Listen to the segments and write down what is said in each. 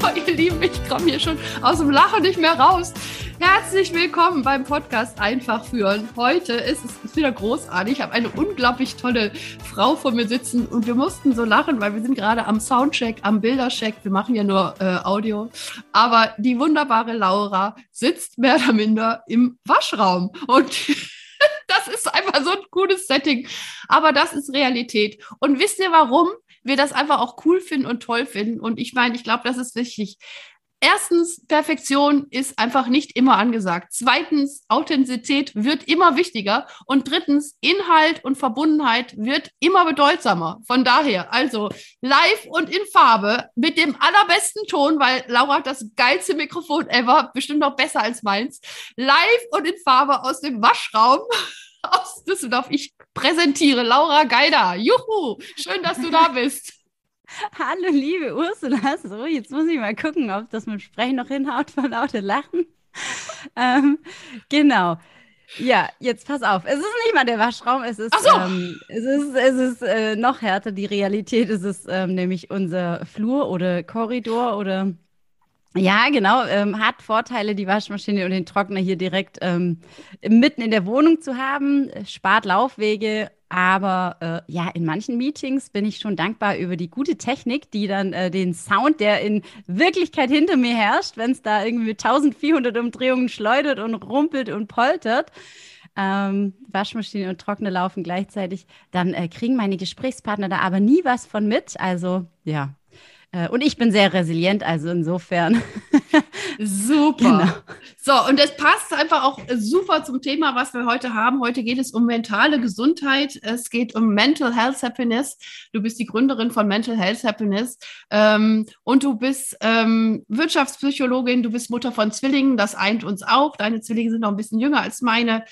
So, ihr Lieben, ich komme hier schon aus dem Lachen nicht mehr raus. Herzlich willkommen beim Podcast Einfach führen. Heute ist es wieder großartig. Ich habe eine unglaublich tolle Frau vor mir sitzen und wir mussten so lachen, weil wir sind gerade am Soundcheck, am Bildercheck. Wir machen ja nur äh, Audio. Aber die wunderbare Laura sitzt mehr oder minder im Waschraum und das ist einfach so ein cooles Setting. Aber das ist Realität. Und wisst ihr warum? Wir das einfach auch cool finden und toll finden. Und ich meine, ich glaube, das ist wichtig. Erstens, Perfektion ist einfach nicht immer angesagt. Zweitens, Authentizität wird immer wichtiger. Und drittens, Inhalt und Verbundenheit wird immer bedeutsamer. Von daher, also live und in Farbe mit dem allerbesten Ton, weil Laura hat das geilste Mikrofon ever, bestimmt noch besser als meins. Live und in Farbe aus dem Waschraum aus Düsseldorf. Ich präsentiere Laura Geider. Juhu, schön, dass du da bist. Hallo, liebe Ursula. So, jetzt muss ich mal gucken, ob das mit Sprechen noch hinhaut vor lauter Lachen. ähm, genau. Ja, jetzt pass auf. Es ist nicht mal der Waschraum, es ist, so. ähm, es ist, es ist äh, noch härter. Die Realität ist es ähm, nämlich unser Flur oder Korridor oder ja, genau. Ähm, hat Vorteile, die Waschmaschine und den Trockner hier direkt ähm, mitten in der Wohnung zu haben. Spart Laufwege. Aber äh, ja, in manchen Meetings bin ich schon dankbar über die gute Technik, die dann äh, den Sound, der in Wirklichkeit hinter mir herrscht, wenn es da irgendwie mit 1400 Umdrehungen schleudert und rumpelt und poltert, ähm, Waschmaschine und Trockner laufen gleichzeitig, dann äh, kriegen meine Gesprächspartner da aber nie was von mit. Also ja, und ich bin sehr resilient, also insofern. super. Genau. So, und es passt einfach auch super zum Thema, was wir heute haben. Heute geht es um mentale Gesundheit. Es geht um Mental Health Happiness. Du bist die Gründerin von Mental Health Happiness. Ähm, und du bist ähm, Wirtschaftspsychologin, du bist Mutter von Zwillingen. Das eint uns auch. Deine Zwillinge sind noch ein bisschen jünger als meine.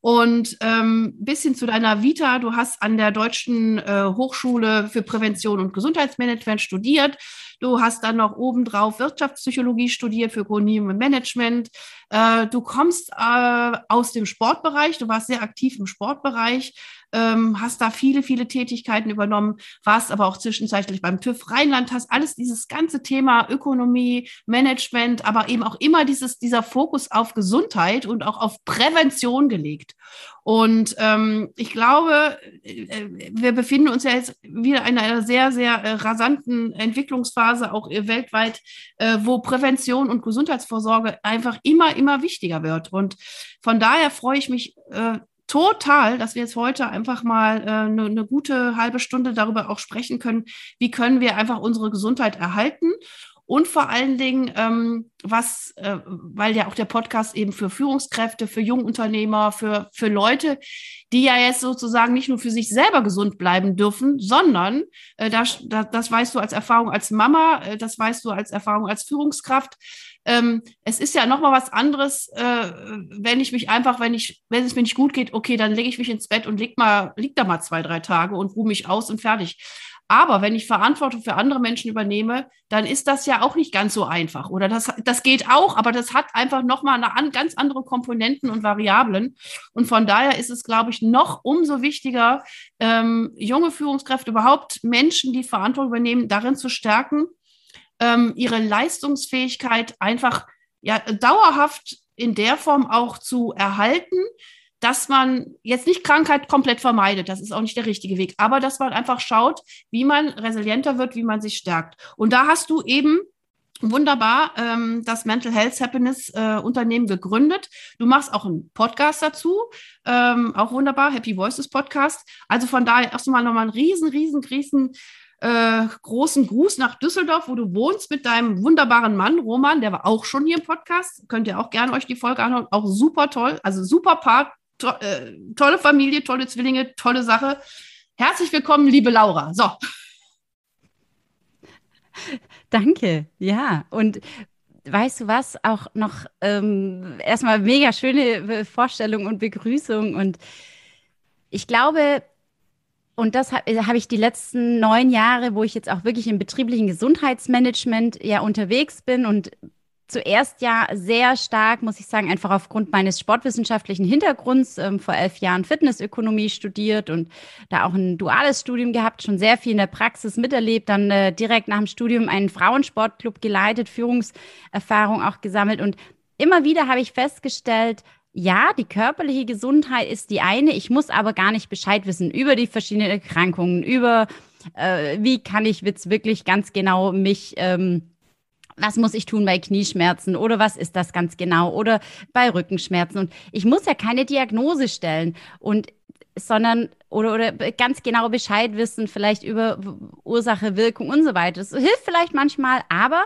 Und ähm, bisschen zu deiner Vita. Du hast an der Deutschen äh, Hochschule für Prävention und Gesundheitsmanagement studiert. Du hast dann noch obendrauf Wirtschaftspsychologie studiert für Ökonomie und Management. Äh, du kommst äh, aus dem Sportbereich. Du warst sehr aktiv im Sportbereich ähm, hast da viele, viele Tätigkeiten übernommen, warst aber auch zwischenzeitlich beim TÜV Rheinland, hast alles dieses ganze Thema Ökonomie, Management, aber eben auch immer dieses, dieser Fokus auf Gesundheit und auch auf Prävention gelegt. Und ähm, ich glaube, äh, wir befinden uns ja jetzt wieder in einer sehr, sehr äh, rasanten Entwicklungsphase, auch äh, weltweit, äh, wo Prävention und Gesundheitsvorsorge einfach immer, immer wichtiger wird. Und von daher freue ich mich äh, total, dass wir jetzt heute einfach mal eine äh, ne gute halbe Stunde darüber auch sprechen können, wie können wir einfach unsere Gesundheit erhalten und vor allen Dingen, ähm, was, äh, weil ja auch der Podcast eben für Führungskräfte, für Jungunternehmer, für, für Leute, die ja jetzt sozusagen nicht nur für sich selber gesund bleiben dürfen, sondern äh, das, das, das weißt du als Erfahrung als Mama, äh, das weißt du als Erfahrung als Führungskraft, ähm, es ist ja noch mal was anderes, äh, wenn ich mich einfach, wenn ich, wenn es mir nicht gut geht, okay, dann lege ich mich ins Bett und leg mal, lieg da mal zwei, drei Tage und ruhe mich aus und fertig. Aber wenn ich Verantwortung für andere Menschen übernehme, dann ist das ja auch nicht ganz so einfach. Oder das, das geht auch, aber das hat einfach nochmal eine an, ganz andere Komponenten und Variablen. Und von daher ist es, glaube ich, noch umso wichtiger, ähm, junge Führungskräfte, überhaupt Menschen, die Verantwortung übernehmen, darin zu stärken, ähm, ihre Leistungsfähigkeit einfach ja dauerhaft in der Form auch zu erhalten, dass man jetzt nicht Krankheit komplett vermeidet, das ist auch nicht der richtige Weg, aber dass man einfach schaut, wie man resilienter wird, wie man sich stärkt. Und da hast du eben wunderbar ähm, das Mental Health Happiness äh, Unternehmen gegründet. Du machst auch einen Podcast dazu, ähm, auch wunderbar, Happy Voices Podcast. Also von daher erstmal nochmal ein riesen, riesen, riesen äh, großen Gruß nach Düsseldorf, wo du wohnst mit deinem wunderbaren Mann Roman, der war auch schon hier im Podcast. Könnt ihr auch gerne euch die Folge anhören. Auch super toll, also super Paar, to äh, tolle Familie, tolle Zwillinge, tolle Sache. Herzlich willkommen, liebe Laura. So. Danke, ja. Und weißt du was, auch noch ähm, erstmal mega schöne Vorstellung und Begrüßung. Und ich glaube, und das habe hab ich die letzten neun Jahre, wo ich jetzt auch wirklich im betrieblichen Gesundheitsmanagement ja unterwegs bin und zuerst ja sehr stark, muss ich sagen, einfach aufgrund meines sportwissenschaftlichen Hintergrunds ähm, vor elf Jahren Fitnessökonomie studiert und da auch ein duales Studium gehabt, schon sehr viel in der Praxis miterlebt, dann äh, direkt nach dem Studium einen Frauensportclub geleitet, Führungserfahrung auch gesammelt. Und immer wieder habe ich festgestellt, ja, die körperliche Gesundheit ist die eine. Ich muss aber gar nicht Bescheid wissen über die verschiedenen Erkrankungen, über äh, wie kann ich jetzt wirklich ganz genau mich ähm, was muss ich tun bei Knieschmerzen oder was ist das ganz genau oder bei Rückenschmerzen. Und ich muss ja keine Diagnose stellen und sondern oder, oder ganz genau Bescheid wissen, vielleicht über Ursache, Wirkung und so weiter. Das hilft vielleicht manchmal, aber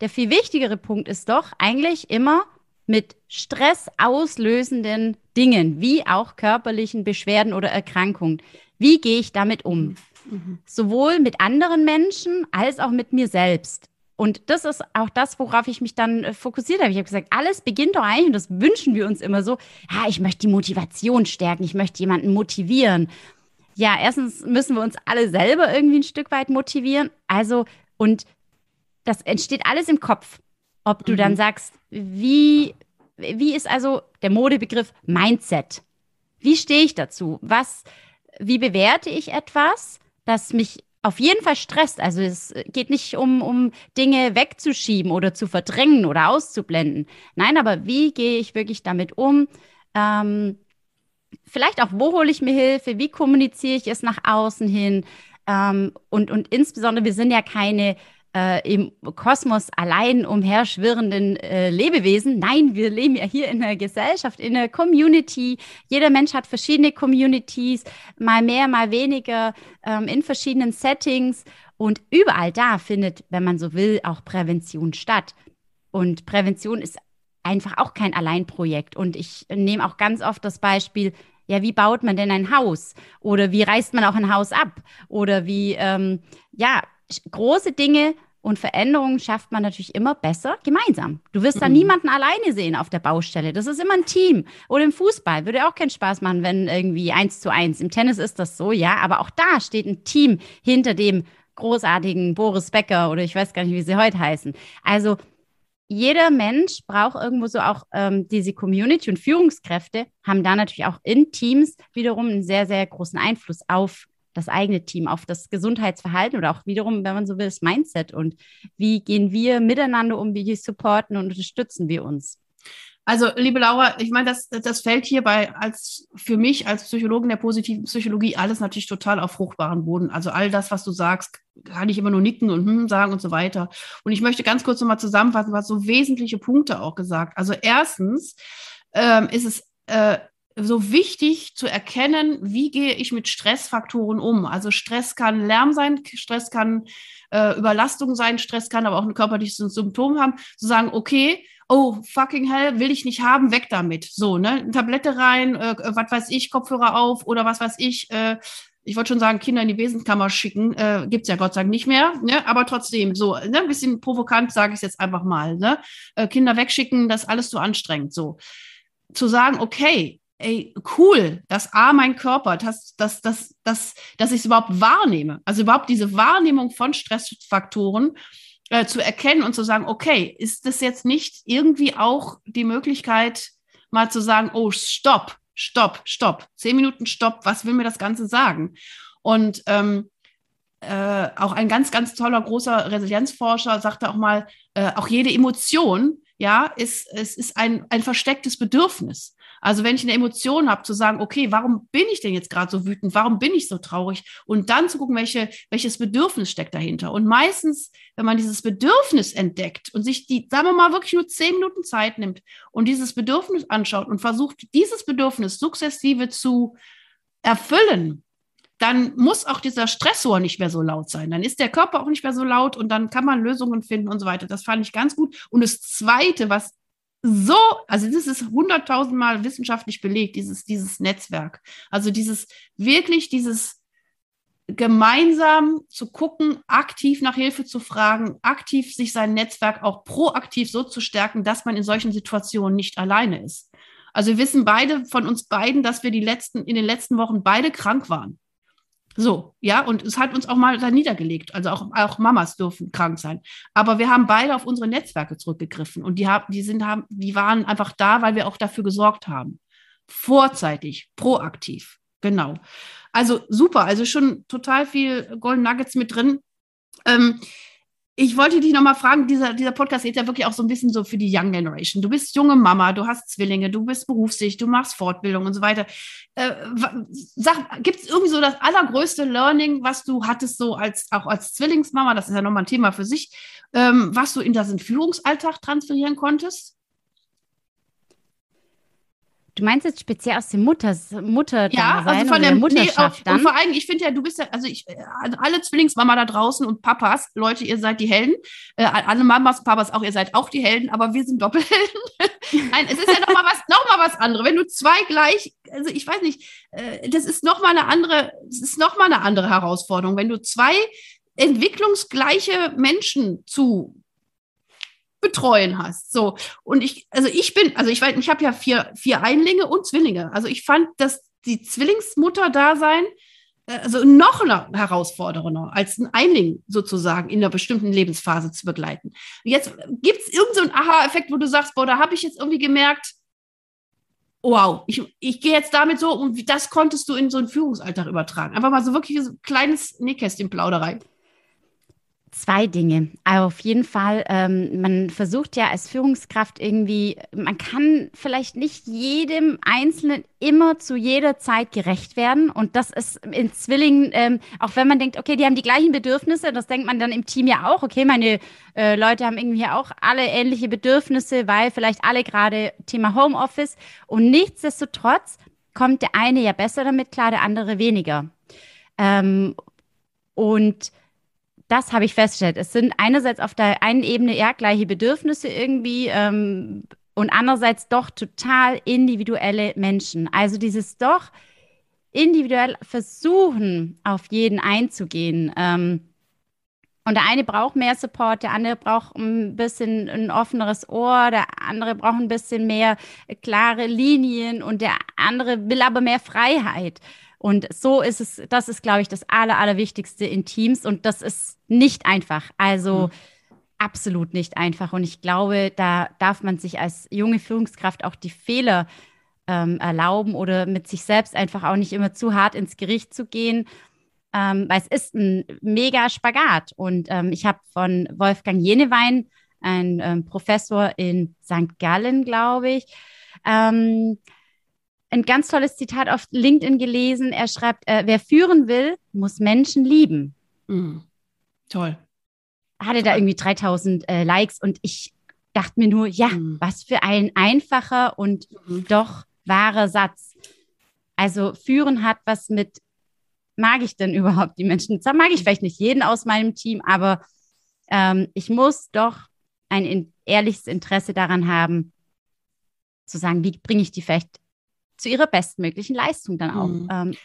der viel wichtigere Punkt ist doch eigentlich immer mit Stress auslösenden Dingen, wie auch körperlichen Beschwerden oder Erkrankungen. Wie gehe ich damit um? Mhm. Sowohl mit anderen Menschen als auch mit mir selbst. Und das ist auch das, worauf ich mich dann äh, fokussiert habe. Ich habe gesagt, alles beginnt doch eigentlich, und das wünschen wir uns immer so, ja, ich möchte die Motivation stärken, ich möchte jemanden motivieren. Ja, erstens müssen wir uns alle selber irgendwie ein Stück weit motivieren. Also, und das entsteht alles im Kopf. Ob du mhm. dann sagst, wie, wie ist also der Modebegriff Mindset? Wie stehe ich dazu? Was, wie bewerte ich etwas, das mich auf jeden Fall stresst. Also es geht nicht um, um Dinge wegzuschieben oder zu verdrängen oder auszublenden. Nein, aber wie gehe ich wirklich damit um? Ähm, vielleicht auch, wo hole ich mir Hilfe? Wie kommuniziere ich es nach außen hin? Ähm, und, und insbesondere, wir sind ja keine äh, im Kosmos allein umherschwirrenden äh, Lebewesen. Nein, wir leben ja hier in einer Gesellschaft, in einer Community. Jeder Mensch hat verschiedene Communities, mal mehr, mal weniger, ähm, in verschiedenen Settings. Und überall da findet, wenn man so will, auch Prävention statt. Und Prävention ist einfach auch kein Alleinprojekt. Und ich nehme auch ganz oft das Beispiel, ja, wie baut man denn ein Haus? Oder wie reißt man auch ein Haus ab? Oder wie, ähm, ja, große Dinge und Veränderungen schafft man natürlich immer besser gemeinsam. Du wirst da mhm. niemanden alleine sehen auf der Baustelle. Das ist immer ein Team. Oder im Fußball würde auch keinen Spaß machen, wenn irgendwie eins zu eins. Im Tennis ist das so, ja. Aber auch da steht ein Team hinter dem großartigen Boris Becker oder ich weiß gar nicht, wie sie heute heißen. Also jeder Mensch braucht irgendwo so auch ähm, diese Community und Führungskräfte haben da natürlich auch in Teams wiederum einen sehr, sehr großen Einfluss auf das eigene Team, auf das Gesundheitsverhalten oder auch wiederum, wenn man so will, das Mindset und wie gehen wir miteinander um, wie supporten und unterstützen wir uns. Also, liebe Laura, ich meine, das, das fällt hierbei als für mich als Psychologin der positiven Psychologie alles natürlich total auf fruchtbaren Boden. Also all das, was du sagst, kann ich immer nur nicken und hm sagen und so weiter. Und ich möchte ganz kurz nochmal zusammenfassen, was so wesentliche Punkte auch gesagt. Also erstens ähm, ist es äh, so wichtig zu erkennen, wie gehe ich mit Stressfaktoren um. Also Stress kann Lärm sein, Stress kann äh, Überlastung sein, Stress kann aber auch ein körperliches Symptom haben. Zu sagen, okay, oh, fucking hell, will ich nicht haben, weg damit. So, ne, Tablette rein, äh, was weiß ich, Kopfhörer auf oder was weiß ich, äh, ich wollte schon sagen, Kinder in die Wesenskammer schicken, äh, gibt ja Gott sei Dank nicht mehr, ne? aber trotzdem, so, ne? ein bisschen provokant sage ich jetzt einfach mal. Ne? Äh, Kinder wegschicken, das ist alles zu anstrengend. So. Zu sagen, okay, ey, cool, dass A, mein Körper, dass, dass, dass, dass, dass ich es überhaupt wahrnehme. Also überhaupt diese Wahrnehmung von Stressfaktoren äh, zu erkennen und zu sagen, okay, ist das jetzt nicht irgendwie auch die Möglichkeit, mal zu sagen, oh, stopp, stopp, stopp, zehn Minuten stopp, was will mir das Ganze sagen? Und ähm, äh, auch ein ganz, ganz toller, großer Resilienzforscher sagte auch mal, äh, auch jede Emotion, ja, ist, es ist ein, ein verstecktes Bedürfnis. Also wenn ich eine Emotion habe, zu sagen, okay, warum bin ich denn jetzt gerade so wütend? Warum bin ich so traurig? Und dann zu gucken, welche, welches Bedürfnis steckt dahinter. Und meistens, wenn man dieses Bedürfnis entdeckt und sich die, sagen wir mal, wirklich nur zehn Minuten Zeit nimmt und dieses Bedürfnis anschaut und versucht, dieses Bedürfnis sukzessive zu erfüllen, dann muss auch dieser Stressor nicht mehr so laut sein. Dann ist der Körper auch nicht mehr so laut und dann kann man Lösungen finden und so weiter. Das fand ich ganz gut. Und das Zweite, was so, also das ist hunderttausendmal wissenschaftlich belegt, dieses, dieses Netzwerk. Also dieses, wirklich dieses gemeinsam zu gucken, aktiv nach Hilfe zu fragen, aktiv sich sein Netzwerk auch proaktiv so zu stärken, dass man in solchen Situationen nicht alleine ist. Also wir wissen beide von uns beiden, dass wir die letzten, in den letzten Wochen beide krank waren. So, ja, und es hat uns auch mal da niedergelegt. Also auch, auch Mamas dürfen krank sein. Aber wir haben beide auf unsere Netzwerke zurückgegriffen und die, haben, die, sind, haben, die waren einfach da, weil wir auch dafür gesorgt haben. Vorzeitig, proaktiv. Genau. Also super, also schon total viel Golden Nuggets mit drin. Ähm, ich wollte dich nochmal fragen, dieser, dieser Podcast geht ja wirklich auch so ein bisschen so für die Young Generation. Du bist junge Mama, du hast Zwillinge, du bist berufstätig, du machst Fortbildung und so weiter. Äh, gibt es irgendwie so das allergrößte Learning, was du hattest, so als auch als Zwillingsmama, das ist ja nochmal ein Thema für sich, ähm, was du in das Führungsalltag transferieren konntest? Du meinst jetzt speziell aus dem Mutters, Mutter ja, also von der, Mutterschaft nee, dann? Und vor allem, ich finde ja, du bist ja, also ich, also alle Zwillingsmama da draußen und Papas, Leute, ihr seid die Helden. Äh, alle Mamas, Papas auch, ihr seid auch die Helden, aber wir sind Doppelhelden. Nein, es ist ja nochmal was, noch was anderes. Wenn du zwei gleich, also ich weiß nicht, äh, das ist nochmal eine andere, es ist nochmal eine andere Herausforderung. Wenn du zwei entwicklungsgleiche Menschen zu betreuen hast. So. Und ich, also ich bin, also ich weiß, ich habe ja vier, vier Einlinge und Zwillinge. Also ich fand, dass die Zwillingsmutter da sein, äh, also noch eine herausfordernder als ein Einling sozusagen in einer bestimmten Lebensphase zu begleiten. Jetzt gibt es irgendeinen so Aha-Effekt, wo du sagst, boah, da habe ich jetzt irgendwie gemerkt, wow, ich, ich gehe jetzt damit so und das konntest du in so einen Führungsalltag übertragen. Einfach mal so wirklich so ein kleines Nähkästchen-Plauderei. Zwei Dinge. Auf jeden Fall, ähm, man versucht ja als Führungskraft irgendwie, man kann vielleicht nicht jedem Einzelnen immer zu jeder Zeit gerecht werden. Und das ist in Zwillingen, ähm, auch wenn man denkt, okay, die haben die gleichen Bedürfnisse, das denkt man dann im Team ja auch, okay, meine äh, Leute haben irgendwie auch alle ähnliche Bedürfnisse, weil vielleicht alle gerade Thema Homeoffice. Und nichtsdestotrotz kommt der eine ja besser damit klar, der andere weniger. Ähm, und das habe ich festgestellt. Es sind einerseits auf der einen Ebene eher gleiche Bedürfnisse irgendwie ähm, und andererseits doch total individuelle Menschen. Also dieses doch individuell versuchen, auf jeden einzugehen. Ähm, und der eine braucht mehr Support, der andere braucht ein bisschen ein offeneres Ohr, der andere braucht ein bisschen mehr klare Linien und der andere will aber mehr Freiheit. Und so ist es, das ist, glaube ich, das Aller, Allerwichtigste in Teams. Und das ist nicht einfach. Also mhm. absolut nicht einfach. Und ich glaube, da darf man sich als junge Führungskraft auch die Fehler ähm, erlauben oder mit sich selbst einfach auch nicht immer zu hart ins Gericht zu gehen. Ähm, weil es ist ein mega Spagat. Und ähm, ich habe von Wolfgang Jenewein, ein ähm, Professor in St. Gallen, glaube ich, ähm, ein ganz tolles Zitat auf LinkedIn gelesen. Er schreibt, äh, wer führen will, muss Menschen lieben. Mhm. Toll. Hatte Toll. da irgendwie 3000 äh, Likes und ich dachte mir nur, ja, mhm. was für ein einfacher und mhm. doch wahrer Satz. Also führen hat was mit, mag ich denn überhaupt die Menschen? Zwar mag ich vielleicht nicht jeden aus meinem Team, aber ähm, ich muss doch ein in, ehrliches Interesse daran haben, zu sagen, wie bringe ich die vielleicht zu ihrer bestmöglichen Leistung dann auch. Mhm. Ähm,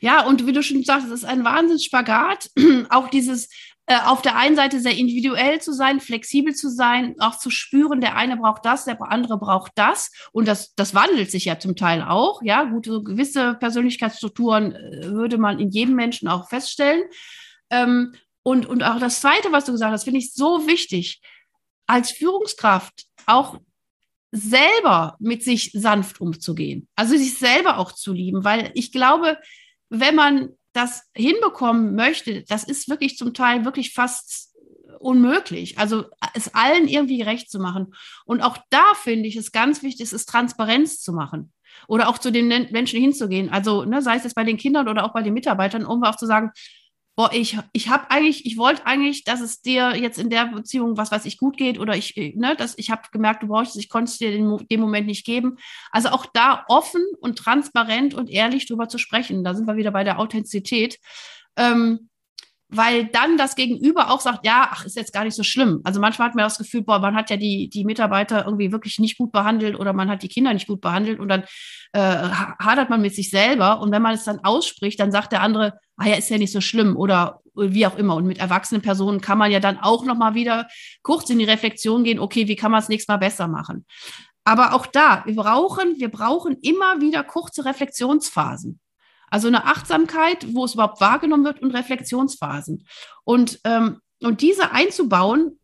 ja, und wie du schon sagst, es ist ein Wahnsinnsspagat. auch dieses äh, auf der einen Seite sehr individuell zu sein, flexibel zu sein, auch zu spüren, der eine braucht das, der andere braucht das. Und das, das wandelt sich ja zum Teil auch. Ja, gut, so gewisse Persönlichkeitsstrukturen äh, würde man in jedem Menschen auch feststellen. Ähm, und, und auch das Zweite, was du gesagt hast, finde ich so wichtig. Als Führungskraft auch selber mit sich sanft umzugehen. Also sich selber auch zu lieben, weil ich glaube, wenn man das hinbekommen möchte, das ist wirklich zum Teil wirklich fast unmöglich. Also es allen irgendwie gerecht zu machen. Und auch da finde ich es ganz wichtig, es Transparenz zu machen. Oder auch zu den Menschen hinzugehen. Also, ne, sei es jetzt bei den Kindern oder auch bei den Mitarbeitern, um auch zu sagen, boah, ich, ich habe eigentlich, ich wollte eigentlich, dass es dir jetzt in der Beziehung, was weiß ich, gut geht oder ich, ne, dass ich habe gemerkt, du brauchst es, ich konnte es dir in dem Moment nicht geben. Also auch da offen und transparent und ehrlich drüber zu sprechen. Da sind wir wieder bei der Authentizität. Ähm, weil dann das Gegenüber auch sagt, ja, ach, ist jetzt gar nicht so schlimm. Also manchmal hat man das Gefühl, boah, man hat ja die, die Mitarbeiter irgendwie wirklich nicht gut behandelt oder man hat die Kinder nicht gut behandelt und dann äh, hadert man mit sich selber. Und wenn man es dann ausspricht, dann sagt der andere, ah ja, ist ja nicht so schlimm oder wie auch immer. Und mit erwachsenen Personen kann man ja dann auch nochmal wieder kurz in die Reflexion gehen, okay, wie kann man es nächstes Mal besser machen? Aber auch da, wir brauchen, wir brauchen immer wieder kurze Reflexionsphasen. Also eine Achtsamkeit, wo es überhaupt wahrgenommen wird und Reflexionsphasen. Und, ähm, und diese einzubauen,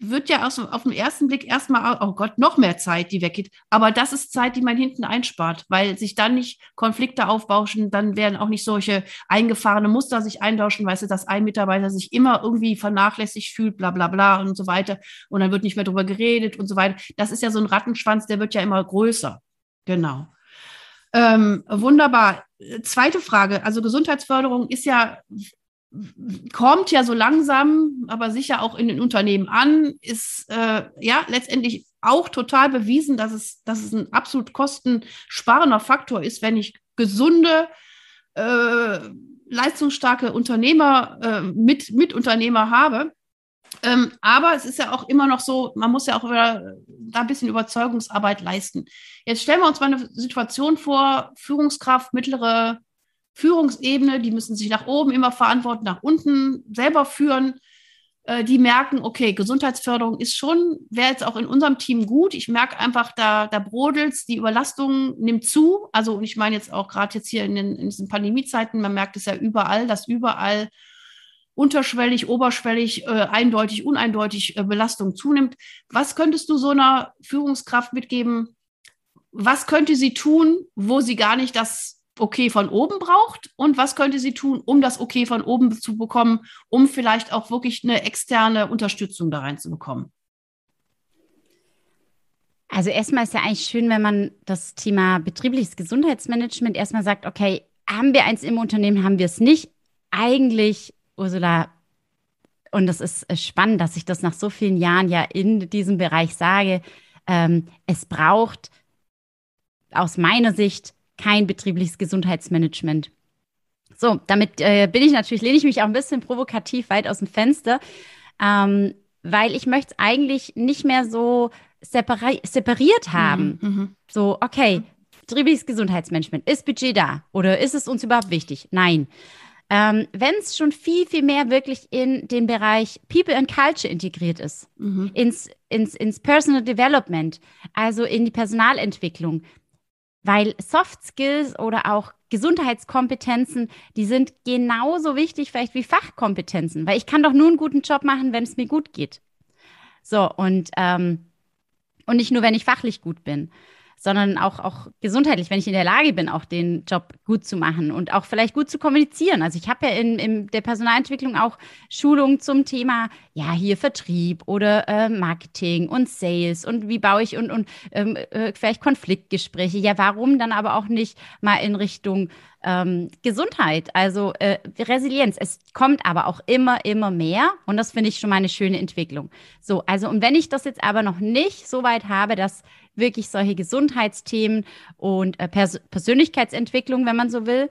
wird ja auf, auf den ersten Blick erstmal, oh Gott, noch mehr Zeit, die weggeht. Aber das ist Zeit, die man hinten einspart, weil sich dann nicht Konflikte aufbauschen, dann werden auch nicht solche eingefahrene Muster sich eintauschen, weißt du, dass ein Mitarbeiter sich immer irgendwie vernachlässigt fühlt, bla bla bla und so weiter. Und dann wird nicht mehr drüber geredet und so weiter. Das ist ja so ein Rattenschwanz, der wird ja immer größer. Genau. Ähm, wunderbar. Zweite Frage. Also Gesundheitsförderung ist ja kommt ja so langsam, aber sicher auch in den Unternehmen an, ist äh, ja letztendlich auch total bewiesen, dass es, dass es ein absolut kostensparender Faktor ist, wenn ich gesunde, äh, leistungsstarke Unternehmer, äh, mit, Mitunternehmer habe. Ähm, aber es ist ja auch immer noch so, man muss ja auch wieder da ein bisschen Überzeugungsarbeit leisten. Jetzt stellen wir uns mal eine Situation vor, Führungskraft, mittlere Führungsebene, die müssen sich nach oben immer verantworten, nach unten selber führen. Äh, die merken, okay, Gesundheitsförderung ist schon, wäre jetzt auch in unserem Team gut. Ich merke einfach, da, da brodelt die Überlastung nimmt zu. Also, und ich meine jetzt auch gerade jetzt hier in, den, in diesen Pandemiezeiten, man merkt es ja überall, dass überall unterschwellig, oberschwellig, äh, eindeutig, uneindeutig äh, Belastung zunimmt. Was könntest du so einer Führungskraft mitgeben? Was könnte sie tun, wo sie gar nicht das Okay von oben braucht und was könnte sie tun, um das Okay von oben zu bekommen, um vielleicht auch wirklich eine externe Unterstützung da reinzubekommen? Also erstmal ist ja eigentlich schön, wenn man das Thema betriebliches Gesundheitsmanagement erstmal sagt, okay, haben wir eins im Unternehmen, haben wir es nicht? Eigentlich, Ursula, und das ist spannend, dass ich das nach so vielen Jahren ja in diesem Bereich sage, ähm, es braucht aus meiner Sicht kein betriebliches Gesundheitsmanagement. So, damit äh, bin ich natürlich, lehne ich mich auch ein bisschen provokativ weit aus dem Fenster, ähm, weil ich möchte es eigentlich nicht mehr so separi separiert mhm, haben. Mhm, so, okay, betriebliches Gesundheitsmanagement, ist Budget da oder ist es uns überhaupt wichtig? Nein. Ähm, Wenn es schon viel, viel mehr wirklich in den Bereich People and Culture integriert ist, mhm. ins, ins, ins Personal Development, also in die Personalentwicklung, weil Soft Skills oder auch Gesundheitskompetenzen, die sind genauso wichtig vielleicht wie Fachkompetenzen, weil ich kann doch nur einen guten Job machen, wenn es mir gut geht. So, und, ähm, und nicht nur, wenn ich fachlich gut bin sondern auch, auch gesundheitlich, wenn ich in der Lage bin, auch den Job gut zu machen und auch vielleicht gut zu kommunizieren. Also ich habe ja in, in der Personalentwicklung auch Schulungen zum Thema, ja, hier Vertrieb oder äh, Marketing und Sales und wie baue ich und, und ähm, äh, vielleicht Konfliktgespräche. Ja, warum dann aber auch nicht mal in Richtung ähm, Gesundheit, also äh, Resilienz. Es kommt aber auch immer, immer mehr und das finde ich schon mal eine schöne Entwicklung. So, also und wenn ich das jetzt aber noch nicht so weit habe, dass wirklich solche Gesundheitsthemen und äh, Pers Persönlichkeitsentwicklung, wenn man so will,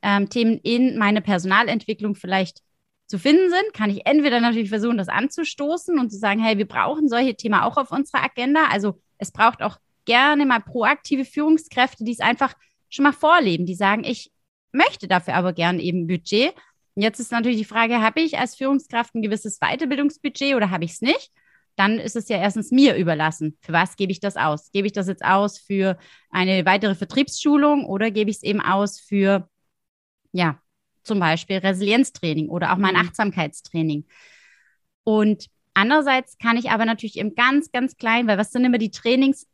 ähm, Themen in meine Personalentwicklung vielleicht zu finden sind, kann ich entweder natürlich versuchen, das anzustoßen und zu sagen, hey, wir brauchen solche Themen auch auf unserer Agenda. Also es braucht auch gerne mal proaktive Führungskräfte, die es einfach schon mal vorleben, die sagen, ich möchte dafür aber gerne eben Budget. Und jetzt ist natürlich die Frage, habe ich als Führungskraft ein gewisses Weiterbildungsbudget oder habe ich es nicht? dann ist es ja erstens mir überlassen. Für was gebe ich das aus? Gebe ich das jetzt aus für eine weitere Vertriebsschulung oder gebe ich es eben aus für, ja, zum Beispiel Resilienztraining oder auch mein mhm. Achtsamkeitstraining? Und andererseits kann ich aber natürlich im ganz, ganz klein, weil was sind immer die Trainings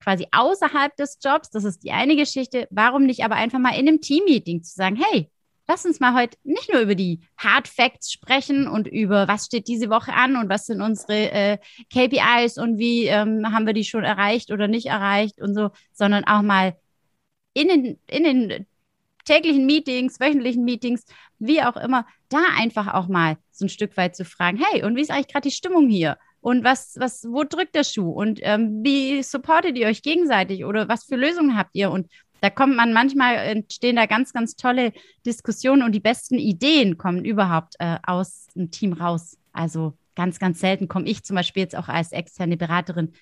quasi außerhalb des Jobs? Das ist die eine Geschichte. Warum nicht aber einfach mal in einem Teammeeting zu sagen, hey, lass uns mal heute nicht nur über die Hard Facts sprechen und über was steht diese Woche an und was sind unsere äh, KPIs und wie ähm, haben wir die schon erreicht oder nicht erreicht und so, sondern auch mal in den, in den täglichen Meetings, wöchentlichen Meetings, wie auch immer, da einfach auch mal so ein Stück weit zu fragen, hey, und wie ist eigentlich gerade die Stimmung hier? Und was, was, wo drückt der Schuh? Und ähm, wie supportet ihr euch gegenseitig? Oder was für Lösungen habt ihr? Und da kommt man manchmal, entstehen da ganz, ganz tolle Diskussionen und die besten Ideen kommen überhaupt äh, aus dem Team raus. Also ganz, ganz selten komme ich zum Beispiel jetzt auch als externe Beraterin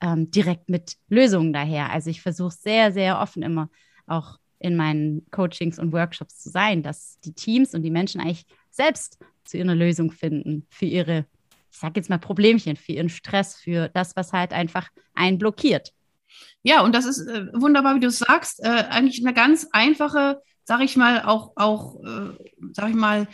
ähm, direkt mit Lösungen daher. Also ich versuche sehr, sehr offen immer auch in meinen Coachings und Workshops zu sein, dass die Teams und die Menschen eigentlich selbst zu ihrer Lösung finden für ihre, ich sage jetzt mal Problemchen, für ihren Stress, für das, was halt einfach einen blockiert. Ja, und das ist äh, wunderbar, wie du es sagst. Äh, eigentlich eine ganz einfache, sage ich mal, auch, auch äh, sag ich mal,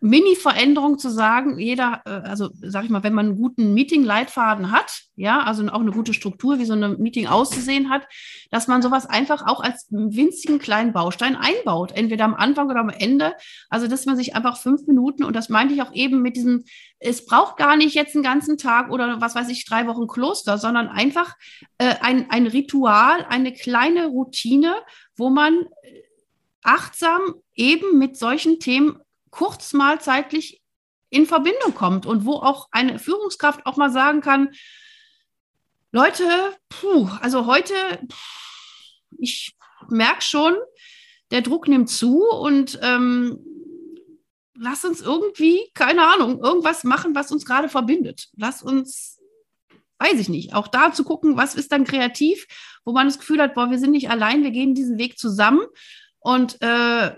Mini-Veränderung zu sagen, jeder, äh, also sag ich mal, wenn man einen guten Meeting-Leitfaden hat, ja, also auch eine gute Struktur, wie so ein Meeting auszusehen hat, dass man sowas einfach auch als winzigen kleinen Baustein einbaut, entweder am Anfang oder am Ende. Also, dass man sich einfach fünf Minuten, und das meinte ich auch eben mit diesem, es braucht gar nicht jetzt einen ganzen Tag oder was weiß ich, drei Wochen Kloster, sondern einfach äh, ein, ein Ritual, eine kleine Routine, wo man achtsam eben mit solchen Themen kurz mal zeitlich in Verbindung kommt und wo auch eine Führungskraft auch mal sagen kann, Leute, puh, also heute, ich merke schon, der Druck nimmt zu und ähm, lass uns irgendwie, keine Ahnung, irgendwas machen, was uns gerade verbindet. Lass uns, weiß ich nicht, auch da zu gucken, was ist dann kreativ, wo man das Gefühl hat, boah, wir sind nicht allein, wir gehen diesen Weg zusammen und äh,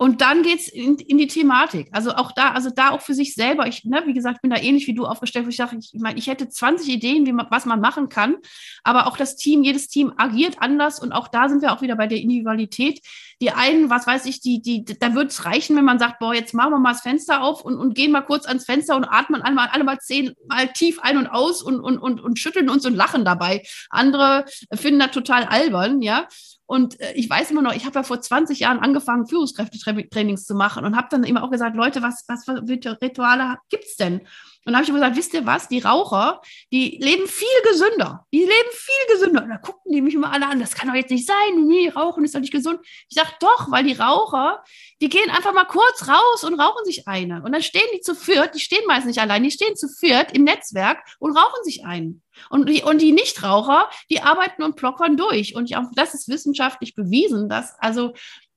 und dann geht's in, in die Thematik. Also auch da, also da auch für sich selber. Ich, ne, wie gesagt, bin da ähnlich wie du aufgestellt, wo ich sage, ich, meine, ich hätte 20 Ideen, wie man, was man machen kann. Aber auch das Team, jedes Team agiert anders. Und auch da sind wir auch wieder bei der Individualität. Die einen, was weiß ich, die, die, da wird es reichen, wenn man sagt, boah, jetzt machen wir mal das Fenster auf und, und gehen mal kurz ans Fenster und atmen einmal, alle mal zehn mal tief ein und aus und, und, und, und schütteln uns und lachen dabei. Andere finden das total albern, ja. Und äh, ich weiß immer noch, ich habe ja vor 20 Jahren angefangen, Führungskräftetrainings zu machen und habe dann immer auch gesagt, Leute, was, was für Rituale gibt es denn? Und dann habe ich immer gesagt, wisst ihr was, die Raucher, die leben viel gesünder. Die leben viel gesünder. Und da gucken die mich immer alle an, das kann doch jetzt nicht sein. Nee, Rauchen ist doch nicht gesund. Ich sage doch, weil die Raucher, die gehen einfach mal kurz raus und rauchen sich eine. Und dann stehen die zu viert, die stehen meist nicht allein, die stehen zu viert im Netzwerk und rauchen sich einen. Und die, und die Nichtraucher, die arbeiten und plockern durch. Und auch das ist wissenschaftlich bewiesen, dass also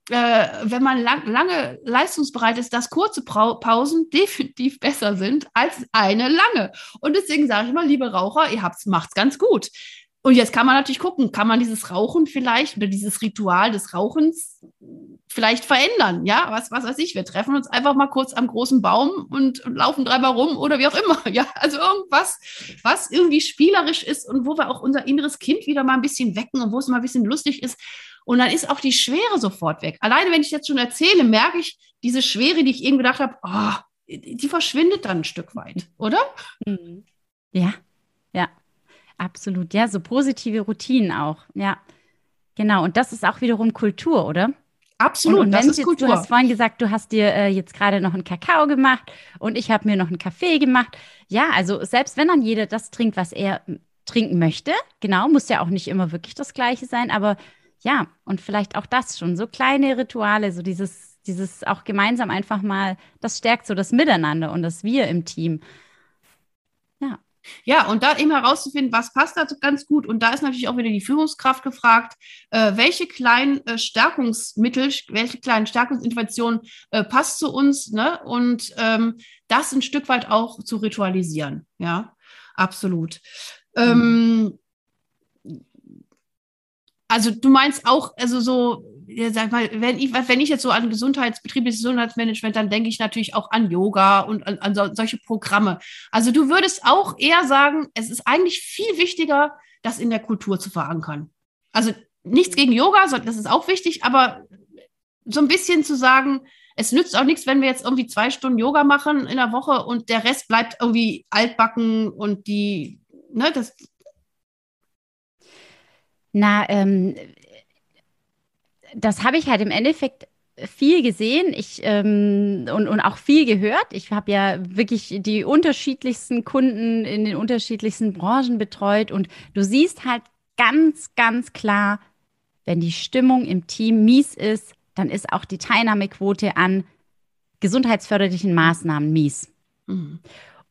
äh, wenn man lang, lange leistungsbereit ist, dass kurze Pausen definitiv besser sind als eine lange. Und deswegen sage ich mal, liebe Raucher, ihr macht es ganz gut. Und jetzt kann man natürlich gucken, kann man dieses Rauchen vielleicht oder dieses Ritual des Rauchens vielleicht verändern? Ja, was, was weiß ich, wir treffen uns einfach mal kurz am großen Baum und laufen dreimal rum oder wie auch immer. Ja, also irgendwas, was irgendwie spielerisch ist und wo wir auch unser inneres Kind wieder mal ein bisschen wecken und wo es mal ein bisschen lustig ist. Und dann ist auch die Schwere sofort weg. Alleine, wenn ich jetzt schon erzähle, merke ich diese Schwere, die ich eben gedacht habe, oh, die verschwindet dann ein Stück weit, oder? Mhm. Ja, ja. Absolut, ja, so positive Routinen auch, ja. Genau, und das ist auch wiederum Kultur, oder? Absolut, und, und das ist jetzt, Kultur. Du hast vorhin gesagt, du hast dir äh, jetzt gerade noch einen Kakao gemacht und ich habe mir noch einen Kaffee gemacht. Ja, also selbst wenn dann jeder das trinkt, was er trinken möchte, genau, muss ja auch nicht immer wirklich das Gleiche sein, aber ja, und vielleicht auch das schon, so kleine Rituale, so dieses, dieses auch gemeinsam einfach mal, das stärkt so das Miteinander und das Wir im Team. Ja, und da eben herauszufinden, was passt dazu ganz gut. Und da ist natürlich auch wieder die Führungskraft gefragt, äh, welche kleinen äh, Stärkungsmittel, welche kleinen Stärkungsinterventionen äh, passt zu uns, ne? Und ähm, das ein Stück weit auch zu ritualisieren. Ja, absolut. Mhm. Ähm, also du meinst auch, also so sag mal, wenn ich, wenn ich jetzt so an gesundheitsbetriebliches Gesundheitsmanagement, dann denke ich natürlich auch an Yoga und an, an so, solche Programme. Also du würdest auch eher sagen, es ist eigentlich viel wichtiger, das in der Kultur zu verankern. Also nichts gegen Yoga, das ist auch wichtig, aber so ein bisschen zu sagen, es nützt auch nichts, wenn wir jetzt irgendwie zwei Stunden Yoga machen in der Woche und der Rest bleibt irgendwie altbacken und die, ne, das. Na, ähm, das habe ich halt im Endeffekt viel gesehen ich, ähm, und, und auch viel gehört. Ich habe ja wirklich die unterschiedlichsten Kunden in den unterschiedlichsten Branchen betreut und du siehst halt ganz, ganz klar, wenn die Stimmung im Team mies ist, dann ist auch die Teilnahmequote an gesundheitsförderlichen Maßnahmen mies. Mhm.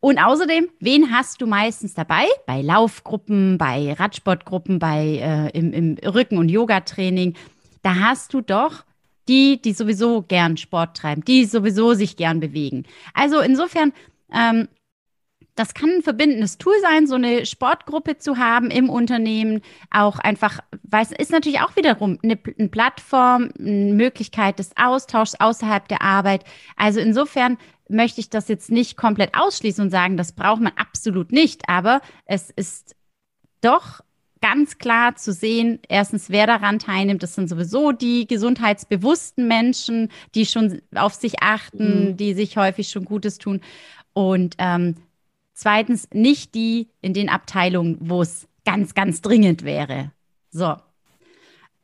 Und außerdem, wen hast du meistens dabei? Bei Laufgruppen, bei Radsportgruppen, bei äh, im, im Rücken- und Yogatraining da hast du doch die, die sowieso gern Sport treiben, die sowieso sich gern bewegen. Also insofern, ähm, das kann ein verbindendes Tool sein, so eine Sportgruppe zu haben im Unternehmen. Auch einfach, weil es ist natürlich auch wiederum eine, eine Plattform, eine Möglichkeit des Austauschs außerhalb der Arbeit. Also insofern möchte ich das jetzt nicht komplett ausschließen und sagen, das braucht man absolut nicht. Aber es ist doch ganz klar zu sehen, erstens, wer daran teilnimmt, das sind sowieso die gesundheitsbewussten Menschen, die schon auf sich achten, mhm. die sich häufig schon Gutes tun. Und ähm, Zweitens nicht die in den Abteilungen, wo es ganz, ganz dringend wäre. So.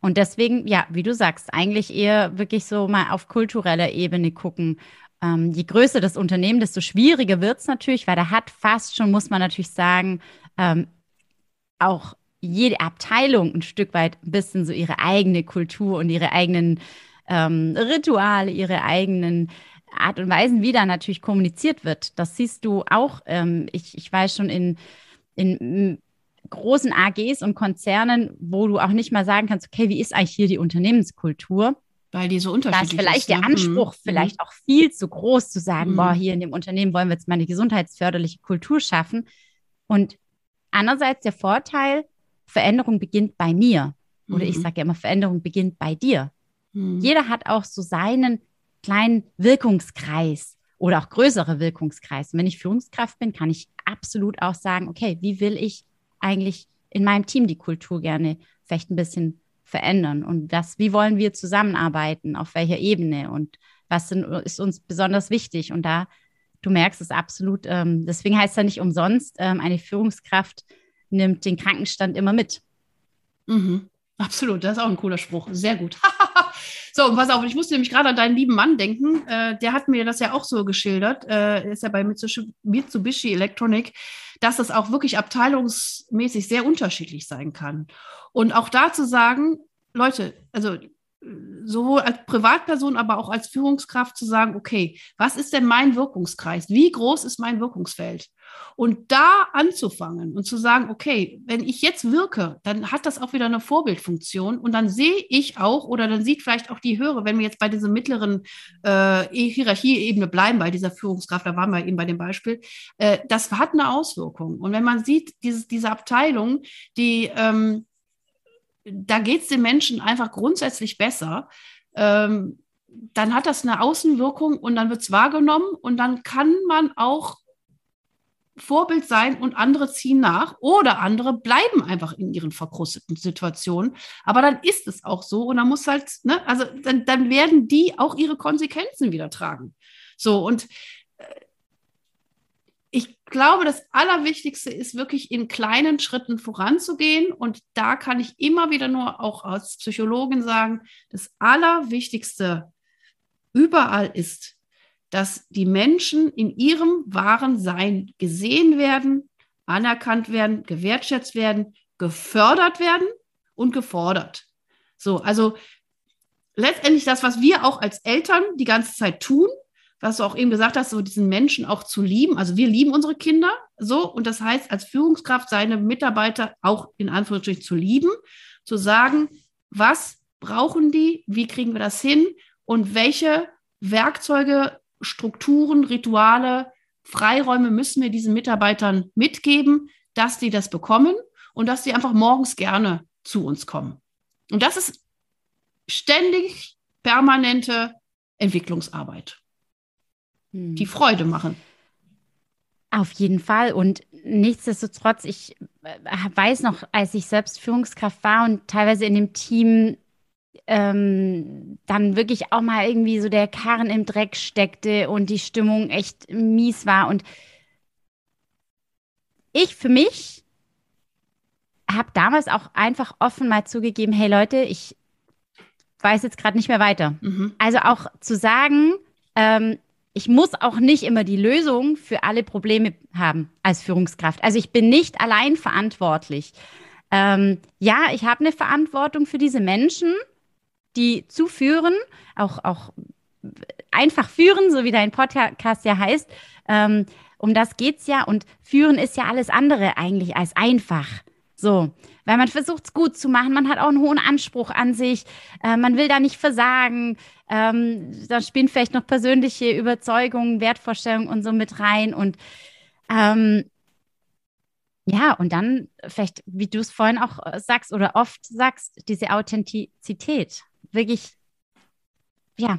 Und deswegen, ja, wie du sagst, eigentlich eher wirklich so mal auf kultureller Ebene gucken. Ähm, je größer das Unternehmen, desto schwieriger wird es natürlich, weil da hat fast schon, muss man natürlich sagen, ähm, auch jede Abteilung ein Stück weit ein bisschen so ihre eigene Kultur und ihre eigenen ähm, Rituale, ihre eigenen Art und Weisen, wie da natürlich kommuniziert wird. Das siehst du auch. Ähm, ich, ich weiß schon in, in großen AGs und Konzernen, wo du auch nicht mal sagen kannst, okay, wie ist eigentlich hier die Unternehmenskultur? Weil die so unterschiedlich ist. Da ist vielleicht ist, der ne? Anspruch mhm. vielleicht auch viel zu groß zu sagen, mhm. boah, hier in dem Unternehmen wollen wir jetzt mal eine gesundheitsförderliche Kultur schaffen. Und andererseits der Vorteil, Veränderung beginnt bei mir. Oder mhm. ich sage ja immer, Veränderung beginnt bei dir. Mhm. Jeder hat auch so seinen kleinen Wirkungskreis oder auch größere Wirkungskreis. Und wenn ich Führungskraft bin, kann ich absolut auch sagen, okay, wie will ich eigentlich in meinem Team die Kultur gerne vielleicht ein bisschen verändern und das, wie wollen wir zusammenarbeiten, auf welcher Ebene und was sind, ist uns besonders wichtig. Und da, du merkst es absolut, ähm, deswegen heißt es ja nicht umsonst, ähm, eine Führungskraft nimmt den Krankenstand immer mit. Mhm. Absolut, das ist auch ein cooler Spruch. Sehr gut. so, und pass auf, ich musste nämlich gerade an deinen lieben Mann denken. Äh, der hat mir das ja auch so geschildert. Äh, ist ja bei Mitsubishi Electronic, dass das auch wirklich abteilungsmäßig sehr unterschiedlich sein kann. Und auch da zu sagen, Leute, also sowohl als Privatperson, aber auch als Führungskraft zu sagen, okay, was ist denn mein Wirkungskreis? Wie groß ist mein Wirkungsfeld? Und da anzufangen und zu sagen, okay, wenn ich jetzt wirke, dann hat das auch wieder eine Vorbildfunktion und dann sehe ich auch oder dann sieht vielleicht auch die Höhere, wenn wir jetzt bei dieser mittleren äh, Hierarchieebene bleiben, bei dieser Führungskraft, da waren wir eben bei dem Beispiel, äh, das hat eine Auswirkung. Und wenn man sieht, dieses, diese Abteilung, die ähm, da geht es den Menschen einfach grundsätzlich besser. Ähm, dann hat das eine Außenwirkung und dann wird es wahrgenommen und dann kann man auch Vorbild sein und andere ziehen nach oder andere bleiben einfach in ihren verkrusteten Situationen. Aber dann ist es auch so und dann muss halt, ne, also dann, dann werden die auch ihre Konsequenzen wieder tragen. So und ich glaube, das Allerwichtigste ist wirklich in kleinen Schritten voranzugehen. Und da kann ich immer wieder nur auch als Psychologin sagen, das Allerwichtigste überall ist, dass die Menschen in ihrem wahren Sein gesehen werden, anerkannt werden, gewertschätzt werden, gefördert werden und gefordert. So, also letztendlich das, was wir auch als Eltern die ganze Zeit tun, was du auch eben gesagt hast, so diesen Menschen auch zu lieben. Also wir lieben unsere Kinder so und das heißt, als Führungskraft seine Mitarbeiter auch in Anführungsstrichen zu lieben, zu sagen, was brauchen die, wie kriegen wir das hin und welche Werkzeuge, Strukturen, Rituale, Freiräume müssen wir diesen Mitarbeitern mitgeben, dass die das bekommen und dass sie einfach morgens gerne zu uns kommen. Und das ist ständig permanente Entwicklungsarbeit die hm. Freude machen. Auf jeden Fall. Und nichtsdestotrotz, ich äh, weiß noch, als ich selbst Führungskraft war und teilweise in dem Team ähm, dann wirklich auch mal irgendwie so der Karren im Dreck steckte und die Stimmung echt mies war. Und ich für mich habe damals auch einfach offen mal zugegeben, hey Leute, ich weiß jetzt gerade nicht mehr weiter. Mhm. Also auch zu sagen, ähm, ich muss auch nicht immer die Lösung für alle Probleme haben als Führungskraft. Also ich bin nicht allein verantwortlich. Ähm, ja, ich habe eine Verantwortung für diese Menschen, die zu führen, auch, auch einfach führen, so wie dein Podcast ja heißt. Ähm, um das geht es ja. Und führen ist ja alles andere eigentlich als einfach. So, weil man versucht es gut zu machen, man hat auch einen hohen Anspruch an sich, äh, man will da nicht versagen, ähm, da spielen vielleicht noch persönliche Überzeugungen, Wertvorstellungen und so mit rein und Ähm, ja, und dann vielleicht, wie du es vorhin auch äh, sagst oder oft sagst, diese Authentizität. Wirklich, ja,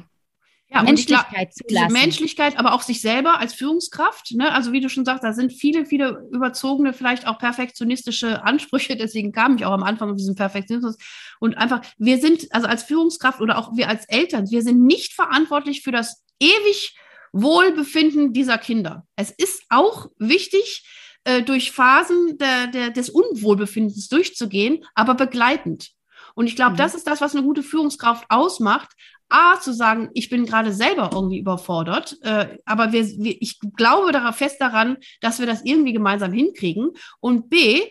ja, Menschlichkeit glaub, zulassen. Menschlichkeit, aber auch sich selber als Führungskraft. Ne? Also wie du schon sagst, da sind viele, viele überzogene, vielleicht auch perfektionistische Ansprüche. Deswegen kam ich auch am Anfang auf diesen Perfektionismus. Und einfach, wir sind, also als Führungskraft oder auch wir als Eltern, wir sind nicht verantwortlich für das ewig Wohlbefinden dieser Kinder. Es ist auch wichtig, äh, durch Phasen der, der, des Unwohlbefindens durchzugehen, aber begleitend. Und ich glaube, mhm. das ist das, was eine gute Führungskraft ausmacht. A, zu sagen, ich bin gerade selber irgendwie überfordert, äh, aber wir, wir, ich glaube darauf fest daran, dass wir das irgendwie gemeinsam hinkriegen. Und B,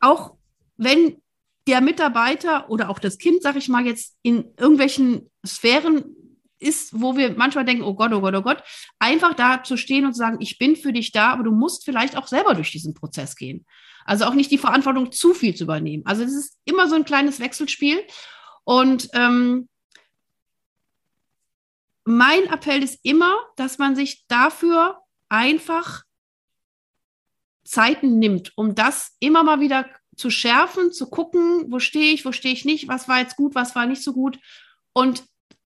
auch wenn der Mitarbeiter oder auch das Kind, sag ich mal, jetzt in irgendwelchen Sphären ist, wo wir manchmal denken, oh Gott, oh Gott, oh Gott, einfach da zu stehen und zu sagen, ich bin für dich da, aber du musst vielleicht auch selber durch diesen Prozess gehen. Also auch nicht die Verantwortung zu viel zu übernehmen. Also es ist immer so ein kleines Wechselspiel. Und ähm, mein Appell ist immer, dass man sich dafür einfach Zeiten nimmt, um das immer mal wieder zu schärfen, zu gucken, wo stehe ich, wo stehe ich nicht, was war jetzt gut, was war nicht so gut. Und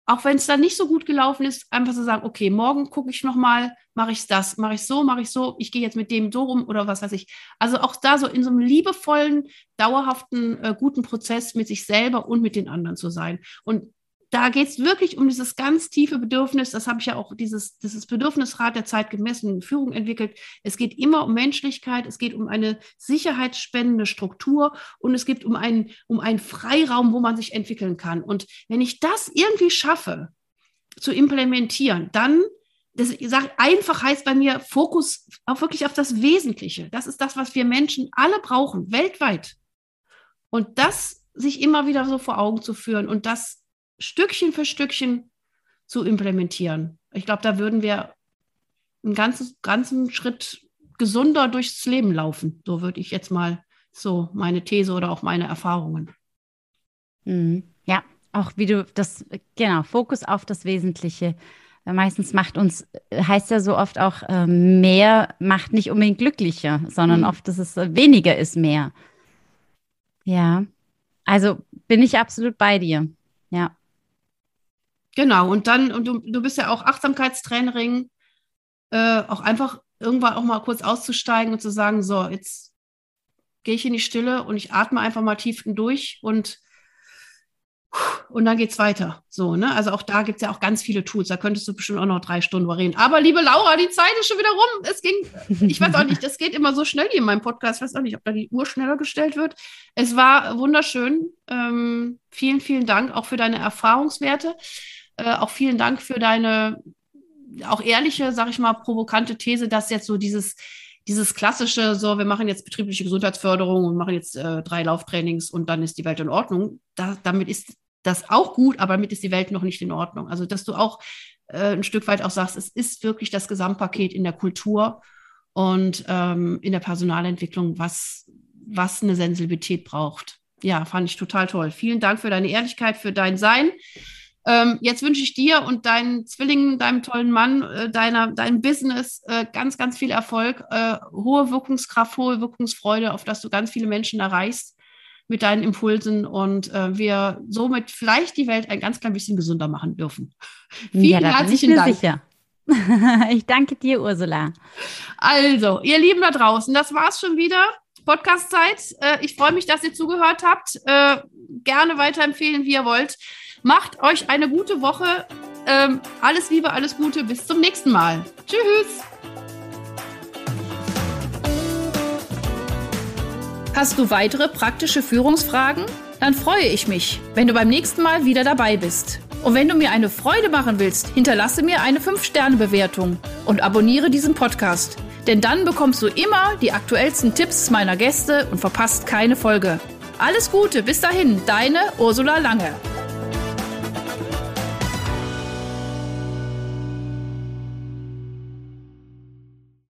auch wenn es dann nicht so gut gelaufen ist, einfach zu so sagen, okay, morgen gucke ich nochmal, mache ich das, mache ich so, mache ich so, ich gehe jetzt mit dem so rum oder was weiß ich. Also auch da so in so einem liebevollen, dauerhaften, äh, guten Prozess mit sich selber und mit den anderen zu sein. Und da geht es wirklich um dieses ganz tiefe Bedürfnis, das habe ich ja auch dieses, dieses Bedürfnisrat der zeitgemessenen Führung entwickelt. Es geht immer um Menschlichkeit, es geht um eine sicherheitsspendende Struktur und es geht um einen, um einen Freiraum, wo man sich entwickeln kann. Und wenn ich das irgendwie schaffe zu implementieren, dann das ich sage, einfach heißt bei mir Fokus auch wirklich auf das Wesentliche. Das ist das, was wir Menschen alle brauchen, weltweit. Und das sich immer wieder so vor Augen zu führen und das Stückchen für Stückchen zu implementieren. Ich glaube, da würden wir einen ganzen, ganzen Schritt gesunder durchs Leben laufen. So würde ich jetzt mal so meine These oder auch meine Erfahrungen. Mhm. Ja, auch wie du das, genau, Fokus auf das Wesentliche. Meistens macht uns, heißt ja so oft auch, äh, mehr macht nicht unbedingt glücklicher, sondern mhm. oft ist es äh, weniger ist mehr. Ja, also bin ich absolut bei dir. Ja. Genau, und dann, und du, du bist ja auch Achtsamkeitstrainerin, äh, auch einfach irgendwann auch mal kurz auszusteigen und zu sagen, so, jetzt gehe ich in die Stille und ich atme einfach mal tief durch und und dann geht's weiter. So, ne? Also auch da gibt es ja auch ganz viele Tools. Da könntest du bestimmt auch noch drei Stunden reden. Aber liebe Laura, die Zeit ist schon wieder rum. Es ging, ich weiß auch nicht, das geht immer so schnell hier in meinem Podcast. Ich weiß auch nicht, ob da die Uhr schneller gestellt wird. Es war wunderschön. Ähm, vielen, vielen Dank auch für deine Erfahrungswerte. Äh, auch vielen Dank für deine auch ehrliche, sag ich mal, provokante These, dass jetzt so dieses, dieses klassische, so, wir machen jetzt betriebliche Gesundheitsförderung und machen jetzt äh, drei Lauftrainings und dann ist die Welt in Ordnung. Da, damit ist das auch gut, aber damit ist die Welt noch nicht in Ordnung. Also, dass du auch äh, ein Stück weit auch sagst, es ist wirklich das Gesamtpaket in der Kultur und ähm, in der Personalentwicklung, was, was eine Sensibilität braucht. Ja, fand ich total toll. Vielen Dank für deine Ehrlichkeit, für dein Sein. Ähm, jetzt wünsche ich dir und deinen Zwillingen, deinem tollen Mann, äh, deiner, deinem Business äh, ganz, ganz viel Erfolg, äh, hohe Wirkungskraft, hohe Wirkungsfreude, auf dass du ganz viele Menschen erreichst mit deinen Impulsen und äh, wir somit vielleicht die Welt ein ganz klein bisschen gesünder machen dürfen. Vielen ja, herzlichen Dank. Sicher. ich danke dir, Ursula. Also, ihr Lieben da draußen, das war's schon wieder. Podcast-Zeit. Äh, ich freue mich, dass ihr zugehört habt. Äh, gerne weiterempfehlen, wie ihr wollt. Macht euch eine gute Woche. Ähm, alles Liebe, alles Gute. Bis zum nächsten Mal. Tschüss. Hast du weitere praktische Führungsfragen? Dann freue ich mich, wenn du beim nächsten Mal wieder dabei bist. Und wenn du mir eine Freude machen willst, hinterlasse mir eine 5-Sterne-Bewertung und abonniere diesen Podcast. Denn dann bekommst du immer die aktuellsten Tipps meiner Gäste und verpasst keine Folge. Alles Gute, bis dahin, deine Ursula Lange.